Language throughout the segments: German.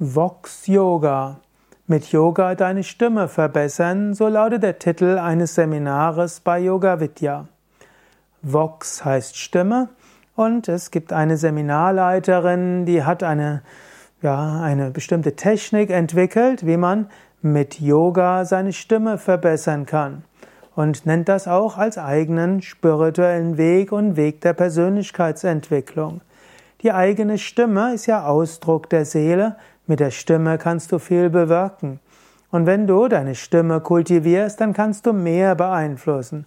Vox Yoga. Mit Yoga deine Stimme verbessern, so lautet der Titel eines Seminares bei Yoga Vidya. Vox heißt Stimme und es gibt eine Seminarleiterin, die hat eine, ja, eine bestimmte Technik entwickelt, wie man mit Yoga seine Stimme verbessern kann und nennt das auch als eigenen spirituellen Weg und Weg der Persönlichkeitsentwicklung. Die eigene Stimme ist ja Ausdruck der Seele, mit der Stimme kannst du viel bewirken. Und wenn du deine Stimme kultivierst, dann kannst du mehr beeinflussen.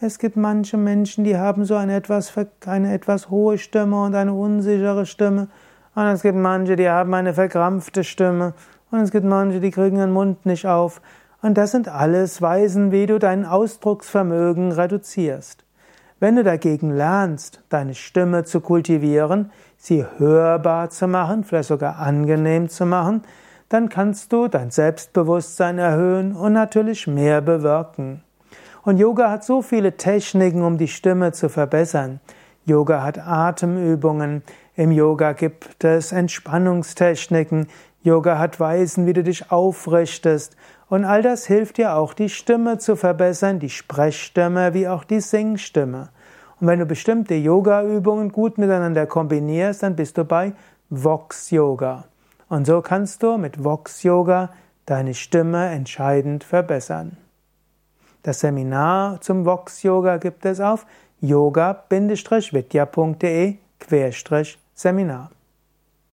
Es gibt manche Menschen, die haben so eine etwas, eine etwas hohe Stimme und eine unsichere Stimme. Und es gibt manche, die haben eine verkrampfte Stimme. Und es gibt manche, die kriegen den Mund nicht auf. Und das sind alles Weisen, wie du dein Ausdrucksvermögen reduzierst. Wenn du dagegen lernst, deine Stimme zu kultivieren, sie hörbar zu machen, vielleicht sogar angenehm zu machen, dann kannst du dein Selbstbewusstsein erhöhen und natürlich mehr bewirken. Und Yoga hat so viele Techniken, um die Stimme zu verbessern. Yoga hat Atemübungen, im Yoga gibt es Entspannungstechniken, Yoga hat Weisen, wie du dich aufrichtest und all das hilft dir auch, die Stimme zu verbessern, die Sprechstimme wie auch die Singstimme. Und wenn du bestimmte Yoga-Übungen gut miteinander kombinierst, dann bist du bei Vox Yoga. Und so kannst du mit Vox Yoga deine Stimme entscheidend verbessern. Das Seminar zum Vox Yoga gibt es auf yoga-vidya.de-seminar.